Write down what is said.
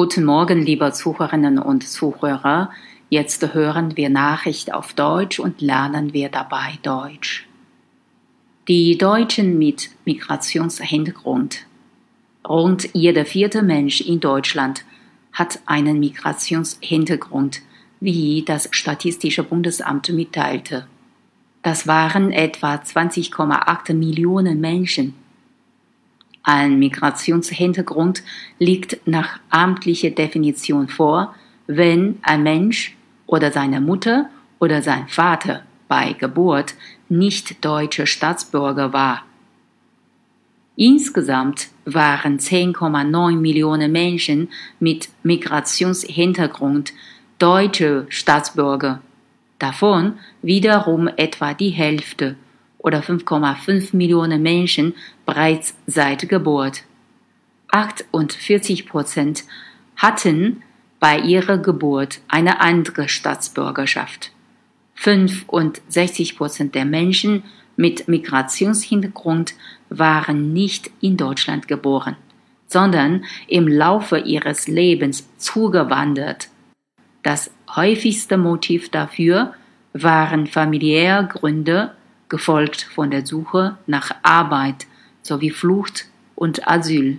Guten Morgen, liebe Zuhörerinnen und Zuhörer. Jetzt hören wir Nachricht auf Deutsch und lernen wir dabei Deutsch. Die Deutschen mit Migrationshintergrund. Rund jeder vierte Mensch in Deutschland hat einen Migrationshintergrund, wie das Statistische Bundesamt mitteilte. Das waren etwa 20,8 Millionen Menschen. Ein Migrationshintergrund liegt nach amtlicher Definition vor, wenn ein Mensch oder seine Mutter oder sein Vater bei Geburt nicht deutscher Staatsbürger war. Insgesamt waren 10,9 Millionen Menschen mit Migrationshintergrund deutsche Staatsbürger. Davon wiederum etwa die Hälfte oder 5,5 Millionen Menschen bereits seit Geburt. 48 Prozent hatten bei ihrer Geburt eine andere Staatsbürgerschaft. 65 Prozent der Menschen mit Migrationshintergrund waren nicht in Deutschland geboren, sondern im Laufe ihres Lebens zugewandert. Das häufigste Motiv dafür waren familiäre Gründe, gefolgt von der Suche nach Arbeit sowie Flucht und Asyl.